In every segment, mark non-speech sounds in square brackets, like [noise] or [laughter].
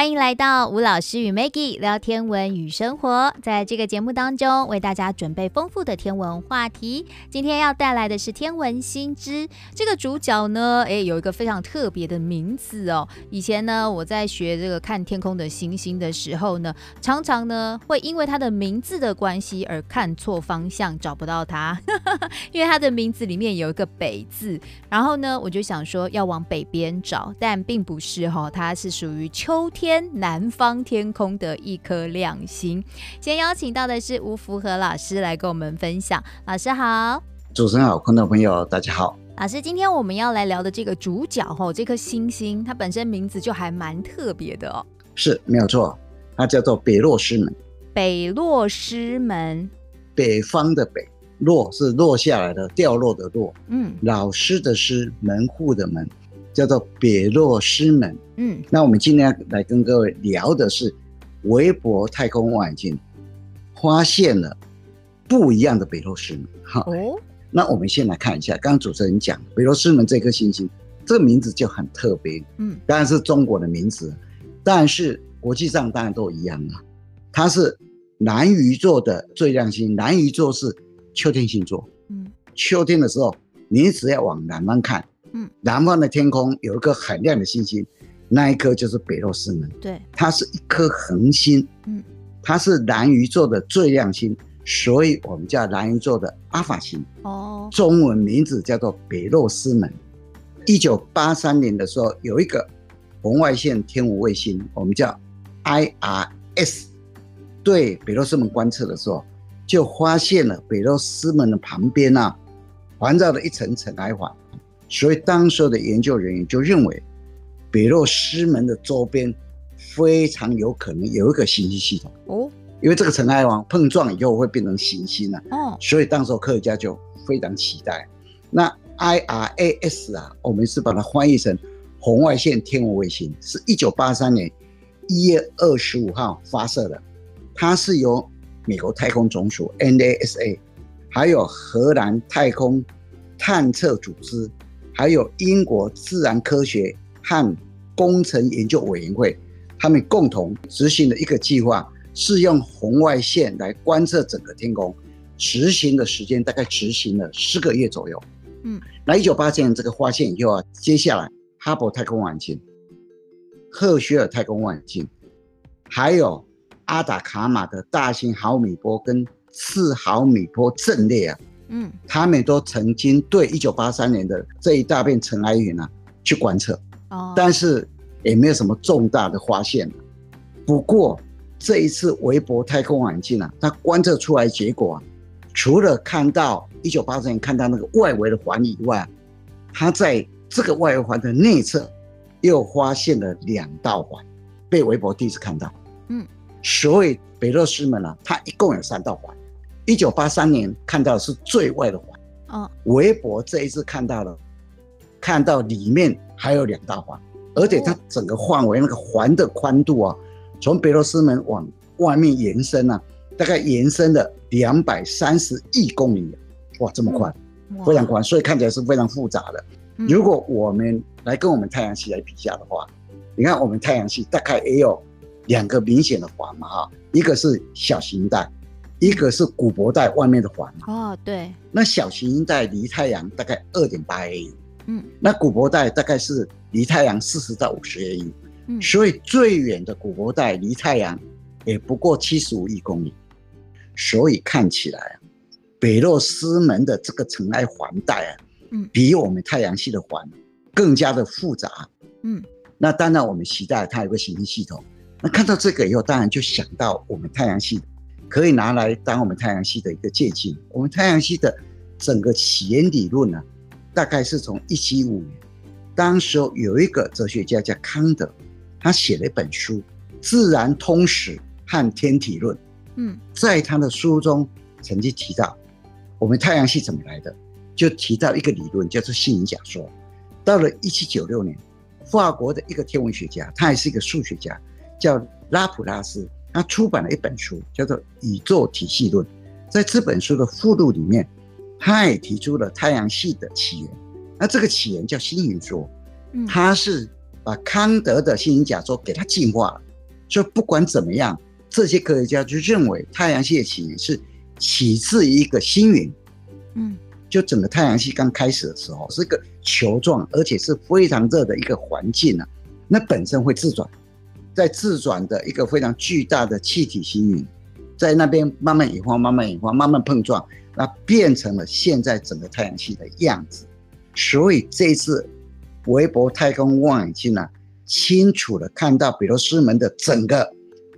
欢迎来到吴老师与 Maggie 聊天文与生活。在这个节目当中，为大家准备丰富的天文话题。今天要带来的是天文新知。这个主角呢，诶，有一个非常特别的名字哦。以前呢，我在学这个看天空的星星的时候呢，常常呢会因为他的名字的关系而看错方向，找不到他。[laughs] 因为他的名字里面有一个北字，然后呢，我就想说要往北边找，但并不是哈、哦，它是属于秋天。天南方天空的一颗亮星，先邀请到的是吴福和老师来跟我们分享。老师好，主持人好，观众朋友大家好。老师，今天我们要来聊的这个主角吼，这颗星星它本身名字就还蛮特别的哦。是，没有错，它叫做北落师门。北落师门，北方的北，落是落下来的，掉落的落。嗯，老师的师，门户的门。叫做北落师门，嗯，那我们今天来跟各位聊的是韦伯太空望远镜发现了不一样的北落师门，哈，哦，那我们先来看一下，刚刚主持人讲北落师门这颗星星，这个名字就很特别，嗯，当然是中国的名字，但是国际上当然都一样啊，它是南鱼座的最亮星，南鱼座是秋天星座，嗯，秋天的时候，你只要往南方看。嗯，南方的天空有一颗很亮的星星，那一颗就是北落师门。对，它是一颗恒星。嗯，它是南鱼座的最亮星，所以我们叫南鱼座的阿法星。哦，中文名字叫做北落师门。一九八三年的时候，有一个红外线天文卫星，我们叫 IRS，对北落师门观测的时候，就发现了北落师门的旁边啊，环绕了一层尘埃环。所以当时的研究人员就认为，北落师门的周边非常有可能有一个行星系统哦，因为这个尘埃网碰撞以后会变成行星了哦，所以当时科学家就非常期待。那 IRAS 啊，我们是把它翻译成红外线天文卫星，是一九八三年一月二十五号发射的，它是由美国太空总署 NASA，还有荷兰太空探测组织。还有英国自然科学和工程研究委员会，他们共同执行的一个计划，是用红外线来观测整个天空。执行的时间大概执行了十个月左右。嗯，那一九八七年这个发现以后啊，接下来哈勃太空望远镜、赫歇尔太空望远镜，还有阿达卡马的大型毫米波跟次毫米波阵列啊。嗯，他们都曾经对一九八三年的这一大片尘埃云啊去观测，哦，但是也没有什么重大的发现。不过这一次韦伯太空望远镜啊，它观测出来结果啊，除了看到一九八三年看到那个外围的环以外，它在这个外围环的内侧又发现了两道环，被韦伯第一次看到。嗯，所以北落师门啊，它一共有三道环。一九八三年看到的是最外的环，哦，韦伯这一次看到了，看到里面还有两大环，而且它整个范围那个环的宽度啊，从北罗斯门往外面延伸啊，大概延伸了两百三十亿公里，哇，这么宽，非常宽，所以看起来是非常复杂的。如果我们来跟我们太阳系来比较的话，你看我们太阳系大概也有两个明显的环嘛，哈，一个是小型带。一个是古柏带外面的环哦，对，那小行星带离太阳大概二点八 AU，嗯，那古柏带大概是离太阳四十到五十 AU，嗯，所以最远的古柏带离太阳也不过七十五亿公里，所以看起来啊北洛斯门的这个尘埃环带啊，嗯，比我们太阳系的环更加的复杂，嗯，那当然我们期待它有个行星系统，那看到这个以后，当然就想到我们太阳系。可以拿来当我们太阳系的一个借鉴。我们太阳系的整个起源理论呢、啊，大概是从一七五年，当时候有一个哲学家叫康德，他写了一本书《自然通史和天体论》。嗯，在他的书中曾经提到，我们太阳系怎么来的，就提到一个理论叫做星云假说。到了一七九六年，法国的一个天文学家，他也是一个数学家，叫拉普拉斯。他出版了一本书，叫做《宇宙体系论》。在这本书的附录里面，他也提出了太阳系的起源。那这个起源叫星云说，他是把康德的星云假说给他进化了，所以不管怎么样，这些科学家就认为太阳系的起源是起自于一个星云。嗯，就整个太阳系刚开始的时候是一个球状，而且是非常热的一个环境啊。那本身会自转，在自转的一个非常巨大的气体星云，在那边慢慢演化，慢慢演化，慢慢碰撞，那变成了现在整个太阳系的样子。所以这次韦伯太空望远镜呢，清楚的看到比罗斯门的整个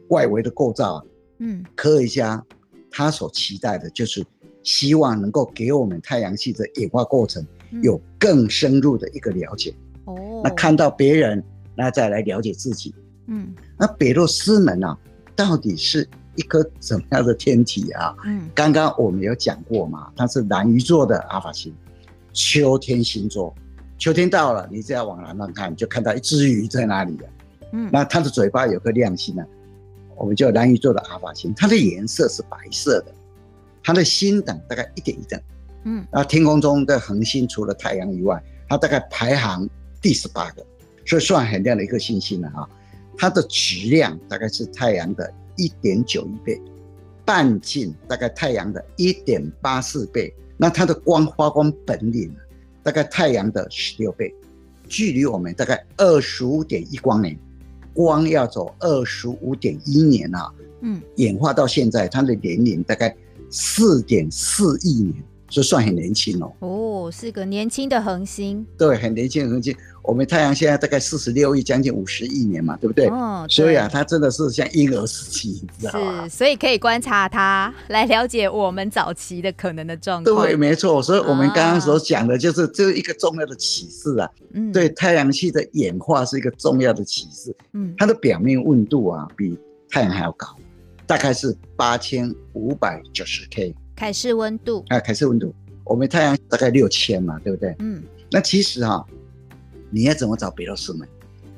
外围的构造啊。嗯，科学家他所期待的就是。希望能够给我们太阳系的演化过程有更深入的一个了解。哦、嗯，那看到别人，那再来了解自己。嗯，那北落师门啊，到底是一颗怎么样的天体啊？嗯，刚刚我们有讲过嘛，它是南鱼座的阿法星，秋天星座。秋天到了，你只要往南方看，就看到一只鱼在那里了。嗯，那它的嘴巴有颗亮星呢，我们叫南鱼座的阿法星，它的颜色是白色的。它的星等大概一点一等，嗯，那天空中的恒星除了太阳以外，它大概排行第十八个，所以算很亮的一颗星星了哈。它的质量大概是太阳的一点九一倍，半径大概太阳的一点八四倍。那它的光发光本领大概太阳的十六倍，距离我们大概二十五点一光年，光要走二十五点一年啊，嗯，演化到现在，它的年龄大概。四点四亿年，就算很年轻哦。哦，是个年轻的恒星。对，很年轻的恒星。我们太阳现在大概四十六亿，将近五十亿年嘛，对不对？哦。所以啊，它真的是像婴儿时期，你知道吗？是，所以可以观察它，来了解我们早期的可能的状况。对，没错。所以我们刚刚所讲的就是这一个重要的启示啊。嗯。对，太阳系的演化是一个重要的启示。嗯。它的表面温度啊，比太阳还要高。大概是八千五百九十 K 凯氏温度啊，凯氏温度，我们太阳大概六千嘛，对不对？嗯，那其实哈、啊，你要怎么找北落师门？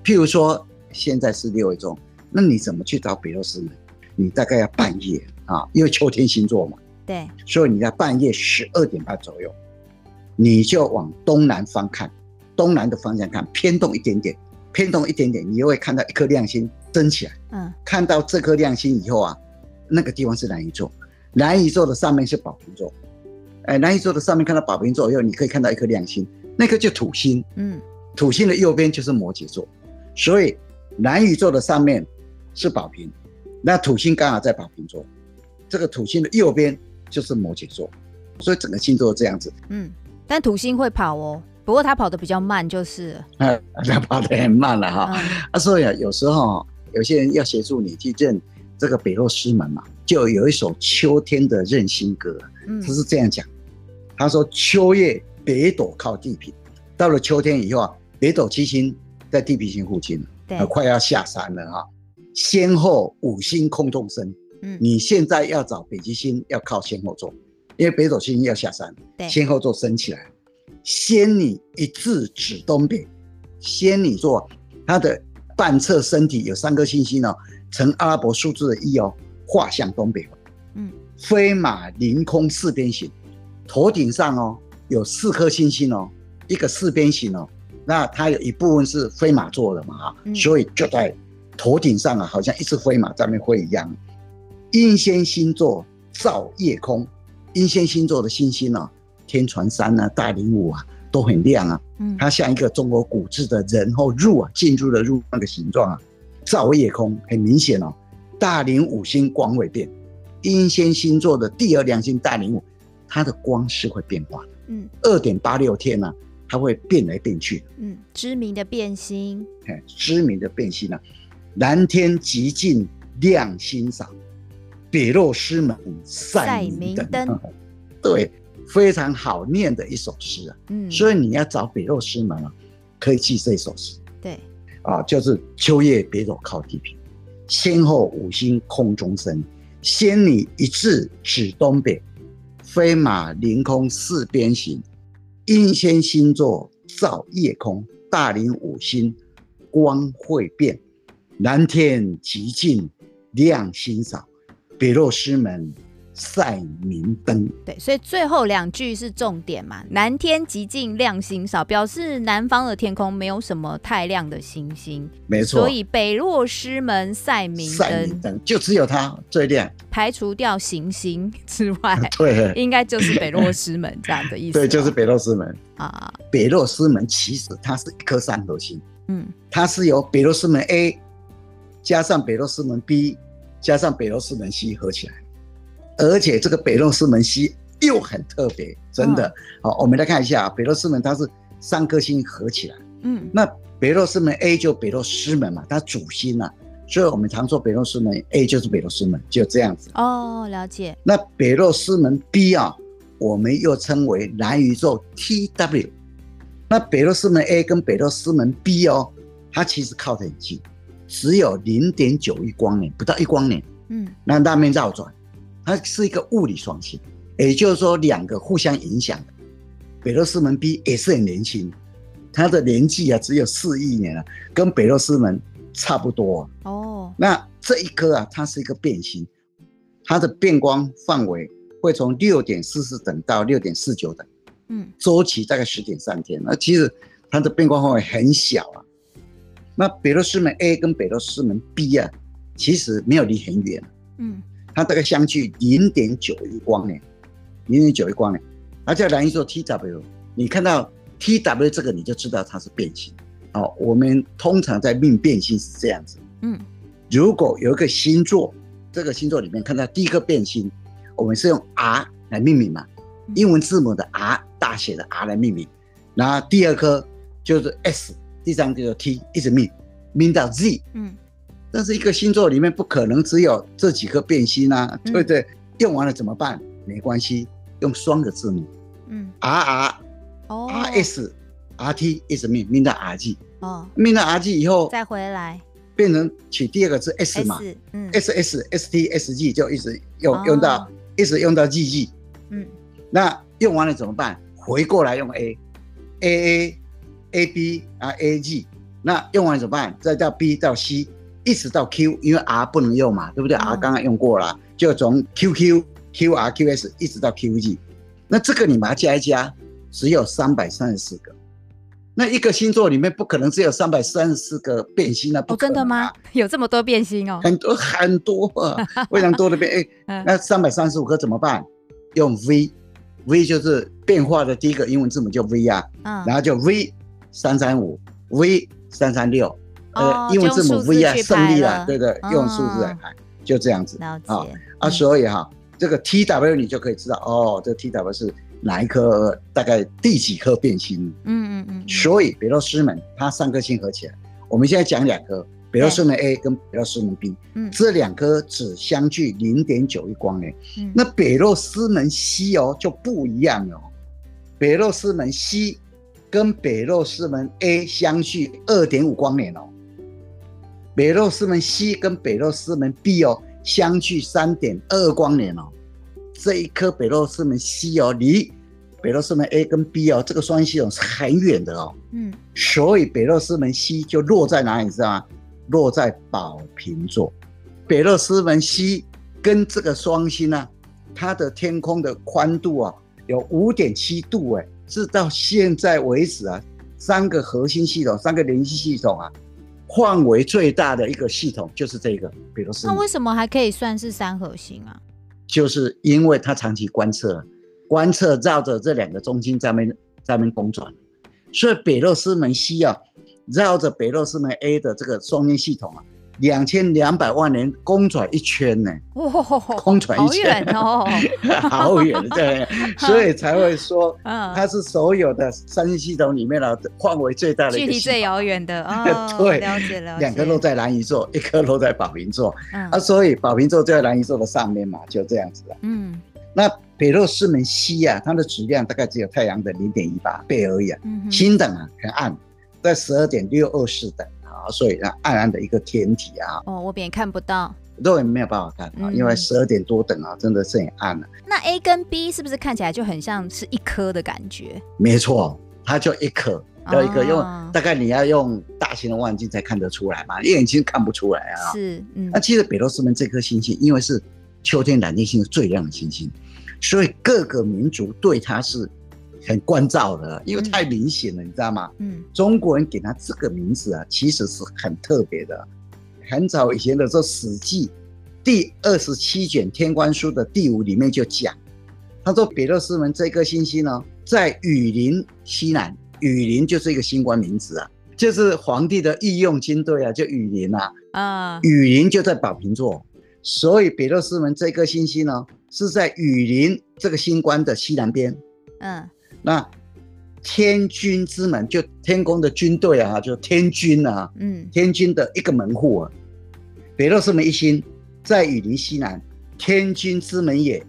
譬如说现在是六月中，那你怎么去找北落师门？你大概要半夜啊，因为秋天星座嘛，对，所以你在半夜十二点半左右，你就往东南方看，东南的方向看，偏东一点点，偏东一点点，你就会看到一颗亮星升起来。嗯，看到这颗亮星以后啊。那个地方是南鱼座，南鱼座的上面是宝瓶座，哎，南鱼座的上面看到宝瓶座以后，你可以看到一颗亮星，那颗就土星，嗯，土星的右边就是摩羯座，所以南鱼座的上面是宝瓶，那土星刚好在宝瓶座，这个土星的右边就是摩羯座，所以整个星座这样子，嗯，但土星会跑哦，不过它跑得比较慢，就是，啊，它跑得很慢了哈，嗯、啊，所以啊，有时候有些人要协助你去认。这个北落师门嘛，就有一首秋天的任心歌，嗯，他是这样讲，他说：“秋夜北斗靠地平，到了秋天以后啊，北斗七星在地平线附近了，对，快要下山了哈。先后五星空中升，嗯，你现在要找北极星要靠先后座，因为北斗七星要下山，对，先后座升起来，仙女一字指东北，仙女座它的半侧身体有三颗星星哦。”呈阿拉伯数字的一哦，画向东北方。嗯，飞马凌空四边形，头顶上哦有四颗星星哦，一个四边形哦。那它有一部分是飞马座的嘛啊，嗯、所以就在头顶上啊，好像一只飞马在那边飞一样。英仙星座照夜空，英仙星座的星星哦，天船三啊、大灵武啊都很亮啊。嗯，它像一个中国古字的人后入啊进入的入那个形状啊。照夜空，很明显哦。大灵五星光会变，英仙星座的第二亮星大灵五，它的光是会变化的。嗯，二点八六天呢、啊，它会变来变去。嗯，知名的变星。哎，知名的变星啊，蓝天极尽亮星赏，北落师门赛明灯。[laughs] 对，非常好念的一首诗啊。嗯，所以你要找北落师门啊，可以记这首诗。对。啊，就是秋夜别走靠地平，先后五星空中升，仙女一字指东北，飞马凌空四边形，英仙星座照夜空，大林五星光会变，蓝天极尽亮星少，北落师门赛明灯。对，所以最后两句是重点嘛？南天极尽亮星少，表示南方的天空没有什么太亮的星星。没错。所以北落师门赛明灯，就只有它最亮。排除掉行星之外，[laughs] 对，应该就是北落师门这样的意思。[laughs] 对，就是北落师门啊。北落师门其实它是一颗三合星，嗯，它是由北落师门 A 加上北落师门 B 加上北落师门 C 合起来。而且这个北落师门 C 又很特别，真的。好、哦，我们来看一下北落师门，它是三颗星合起来。嗯，那北落师门 A 就北落师门嘛，它主星啊，所以我们常说北落师门 A 就是北落师门，就这样子。哦，了解。那北落师门 B 啊，我们又称为蓝宇宙 TW。那北落师门 A 跟北落师门 B 哦，它其实靠得很近，只有零点九亿光年，不到一光年。嗯，那那面绕转。它是一个物理双星，也就是说两个互相影响的。北落师门 B 也是很年轻，它的年纪啊只有四亿年啊，跟北落师门差不多哦。那这一颗啊，它是一个变星，它的变光范围会从六点四四等到六点四九等，嗯，周期大概十点三天。那其实它的变光范围很小啊。那北落师门 A 跟北落师门 B 啊，其实没有离很远，嗯。它大概相距零点九亿光年，零点九亿光年，它叫蓝宇宙 TW。你看到 TW 这个，你就知道它是变星。哦，我们通常在命变星是这样子。嗯，如果有一个星座，这个星座里面看到第一个变星，我们是用 R 来命名嘛，英文字母的 R 大写的 R 来命名，然后第二颗就是 S，第三个就是 T，一直命，命到 Z。嗯。但是一个星座里面不可能只有这几颗变星啊，嗯、对不对？用完了怎么办？没关系，用双个字母，嗯，R R，哦，R S R T 一直命命到 R G，哦，命到 R G 以后再回来，变成取第二个字 S 嘛，嗯，S S S T S G 就一直用、哦、用到一直用到 G G，嗯，那用完了怎么办？回过来用 A A A A B 啊 A G，那用完了怎么办？再到 B 到 C。一直到 Q，因为 R 不能用嘛，对不对、嗯、？R 刚刚用过了，就从 QQ、QR、QS 一直到 QG。那这个你把它加一加，只有三百三十四个。那一个星座里面不可能只有三百三十四个变星啊，不啊！哦，真的吗？[laughs] 有这么多变星哦？很多 [laughs] 很多啊，[laughs] 非常多的变。那三百三十五个怎么办？用 V，V 就是变化的第一个英文字母就 V 啊，嗯、然后就 V 三三五，V 三三六。呃，英文字母 V 啊，胜利了，对对，用数字来排，哦、就这样子啊啊，所以哈，这个 T W 你就可以知道哦，这 T W 是哪一颗，大概第几颗变星？嗯嗯嗯。所以北落师门它三颗星合起来，我们现在讲两颗，北落师门 A 跟北落师门 B，嗯，这两颗只相距零点九一光年。嗯，那北落师门 C 哦就不一样哦，北落师门 C 跟北落师门 A 相距二点五光年哦。北落师门 C 跟北落师门 B 哦，相距三点二光年哦。这一颗北落师门 C 哦，离北落师门 A 跟 B 哦，这个双星系统是很远的哦。嗯，所以北落师门 C 就落在哪里？你知道吗？落在宝瓶座。北落师门 C 跟这个双星呢，它的天空的宽度啊，有五点七度哎，是到现在为止啊，三个核心系统，三个联系系统啊。范围最大的一个系统就是这个，比如是，那为什么还可以算是三核心啊？就是因为它长期观测，观测绕着这两个中心在那边在那边公转，所以北洛斯门西啊，绕着北洛斯门 A 的这个双星系统啊。两千两百万年公转一圈呢，公转一圈。哦，[laughs] 好远对，[laughs] 所以才会说，它是所有的三星系统里面的范围最大的，距离最遥远的 [laughs] 哦。对，了解了。两颗落在蓝宇宙，一颗落在宝瓶座，啊，所以宝瓶座就在蓝宇宙的上面嘛，就这样子了。嗯，那北落四门西啊，它的质量大概只有太阳的零点一八倍而已啊，星等啊，很暗，在十二点六二四等。所以，暗暗的一个天体啊，哦，我也看不到，肉眼没有办法看啊，因为十二点多等啊，真的是很暗了。那 A 跟 B 是不是看起来就很像是一颗的感觉？没错，它就一颗，要一颗，用大概你要用大型的望远镜才看得出来嘛，眼睛看不出来啊。是，嗯。那其实北落师门这颗星星，因为是秋天蓝天星是最亮的星星，所以各个民族对它是很关照的，因为太明显了，嗯、你知道吗？嗯，中国人给他这个名字啊，其实是很特别的。很早以前的时候，《史记》第二十七卷《天官书》的第五里面就讲，他说比勒斯门这颗星星呢，在雨林西南，雨林就是一个星官名字啊，就是皇帝的御用军队啊，就雨林啊，啊，羽林就在宝瓶座。所以比勒斯门这颗星星呢，是在雨林这个星官的西南边。嗯，那天军之门就天宫的军队啊，就天军啊，嗯，天军的一个门户啊。北落师门一心在雨林西南，天军之门也。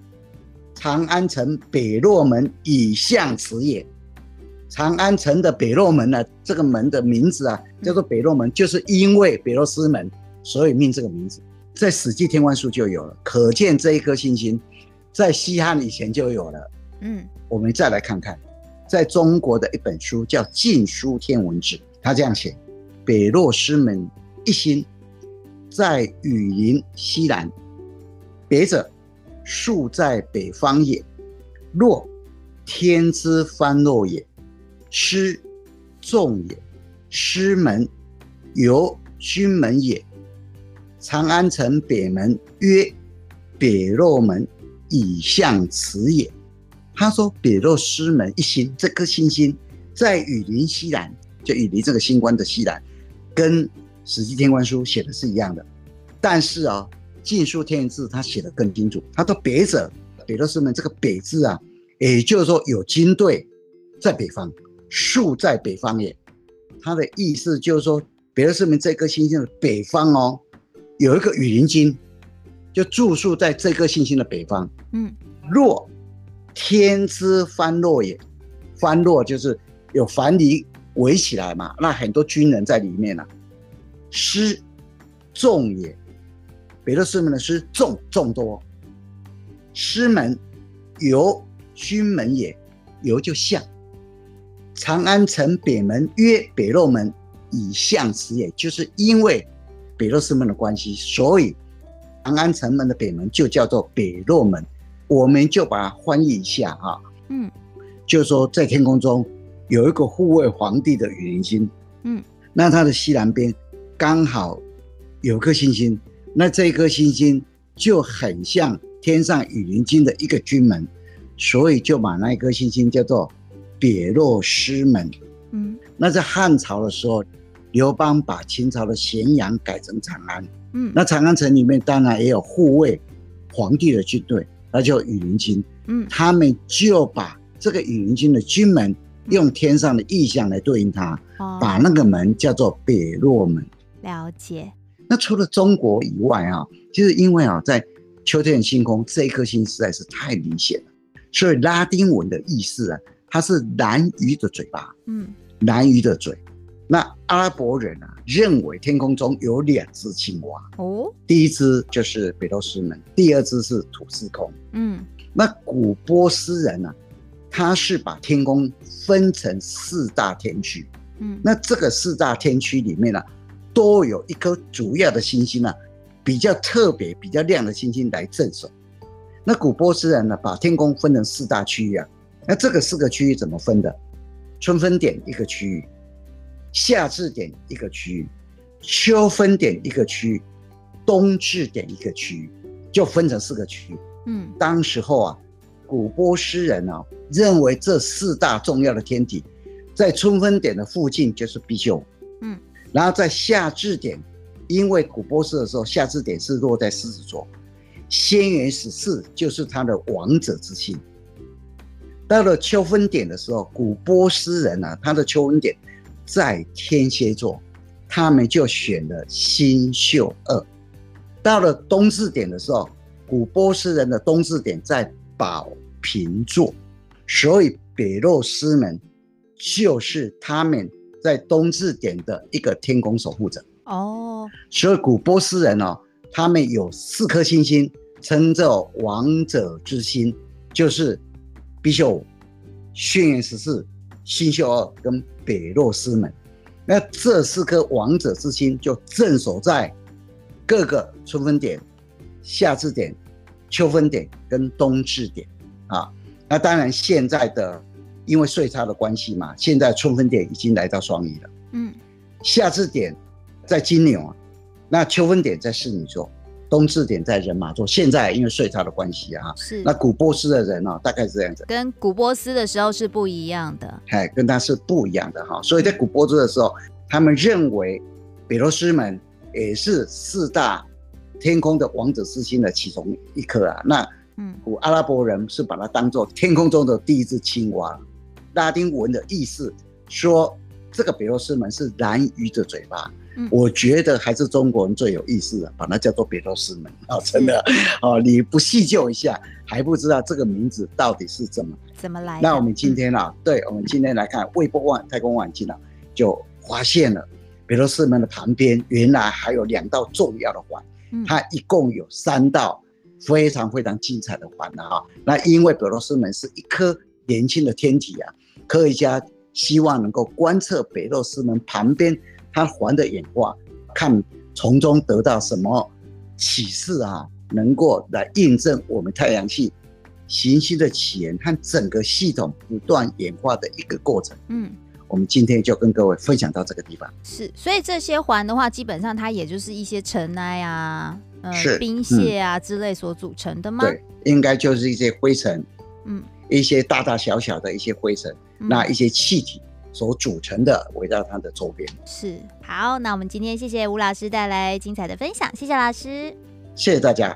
长安城北洛门以向此也。长安城的北洛门呢，这个门的名字啊，叫做北洛门，就是因为北落师门，所以命这个名字。在《史记·天官书》就有了，可见这一颗星星在西汉以前就有了。嗯，我们再来看看，在中国的一本书叫《晋书天文志》，他这样写：北落师门一心，在羽林西南，北者，数在北方也。若，天之藩落也。师，众也。师门，由君门也。长安城北门曰北落门，以向此也。他说北落师门一心，这颗星星在雨林西南，就雨林这个星官的西南，跟《史记·天官书》写的是一样的。但是啊，《晋书天文志》他写的更清楚。他说北者，北落师门这个北字啊，也就是说有军队在北方，树在北方也。他的意思就是说，北落师门这颗星星的北方哦。有一个雨林军，就住宿在这颗星星的北方。嗯，落，天之藩落也。藩落就是有藩篱围起来嘛，那很多军人在里面啊。师，众也。北落师门的师众众多。师门，由军门也。由就向。长安城北门曰北洛门，以向此也，就是因为。北落师门的关系，所以长安城门的北门就叫做北洛门。我们就把它翻译一下啊，嗯，就是说在天空中有一个护卫皇帝的羽林星，嗯，那它的西南边刚好有颗星星，那这一颗星星就很像天上羽林军的一个军门，所以就把那一颗星星叫做北落师门。嗯，那在汉朝的时候。刘邦把秦朝的咸阳改成长安，嗯，那长安城里面当然也有护卫皇帝的军队，那叫羽林军，嗯，他们就把这个羽林军的军门用天上的意象来对应它，哦，把那个门叫做北落门。了解。那除了中国以外啊，就是因为啊，在秋天的星空这一颗星实在是太明显了，所以拉丁文的意思啊，它是蓝鱼的嘴巴，嗯，蓝鱼的嘴。那阿拉伯人啊，认为天空中有两只青蛙哦，第一只就是北斗师门，第二只是土司空。嗯，那古波斯人呢、啊，他是把天空分成四大天区。嗯，那这个四大天区里面呢、啊，都有一颗主要的星星呢、啊，比较特别、比较亮的星星来镇守。那古波斯人呢，把天空分成四大区域啊，那这个四个区域怎么分的？春分点一个区域。夏至点一个区域，秋分点一个区域，冬至点一个区域，就分成四个区域。嗯，当时候啊，古波斯人啊认为这四大重要的天体，在春分点的附近就是必修。嗯，然后在夏至点，因为古波斯的时候，夏至点是落在狮子座，仙元十四就是他的王者之星。到了秋分点的时候，古波斯人啊，他的秋分点。在天蝎座，他们就选了星宿二。到了冬至点的时候，古波斯人的冬至点在宝瓶座，所以北洛斯门就是他们在冬至点的一个天宫守护者。哦，所以古波斯人哦，他们有四颗星星，称作王者之星，就是貔貅、轩辕十四、星宿二跟。北洛师门，那这四颗王者之星就镇守在各个春分点、夏至点、秋分点跟冬至点啊。那当然现在的因为岁差的关系嘛，现在春分点已经来到双鱼了。嗯，夏至点在金牛啊，那秋分点在侍女座。冬至点在人马座，现在因为岁差的关系啊，是。那古波斯的人啊，大概是这样子，跟古波斯的时候是不一样的，哎，跟他是不一样的哈，所以在古波斯的时候，他们认为比罗斯门也是四大天空的王者之星的其中一颗啊，那嗯，古阿拉伯人是把它当做天空中的第一只青蛙，拉丁文的意思说这个比罗斯门是蓝鱼的嘴巴。我觉得还是中国人最有意思的，把它叫做别罗斯门啊，[laughs] 真的哦，你不细究一下，还不知道这个名字到底是怎么怎么来。那我们今天啊，对，我们今天来看韦伯万太空望远镜啊，就发现了别罗斯门的旁边原来还有两道重要的环，它一共有三道非常非常精彩的环的哈。那因为别罗斯门是一颗年轻的天体啊，科学家希望能够观测别罗斯门旁边。它环的演化，看从中得到什么启示啊？能够来印证我们太阳系行星的起源和整个系统不断演化的一个过程。嗯，我们今天就跟各位分享到这个地方。是，所以这些环的话，基本上它也就是一些尘埃啊、呃、是冰屑啊之类所组成的吗？对，应该就是一些灰尘，嗯，一些大大小小的一些灰尘，嗯、那一些气体。所组成的，围绕它的周边。是，好，那我们今天谢谢吴老师带来精彩的分享，谢谢老师，谢谢大家。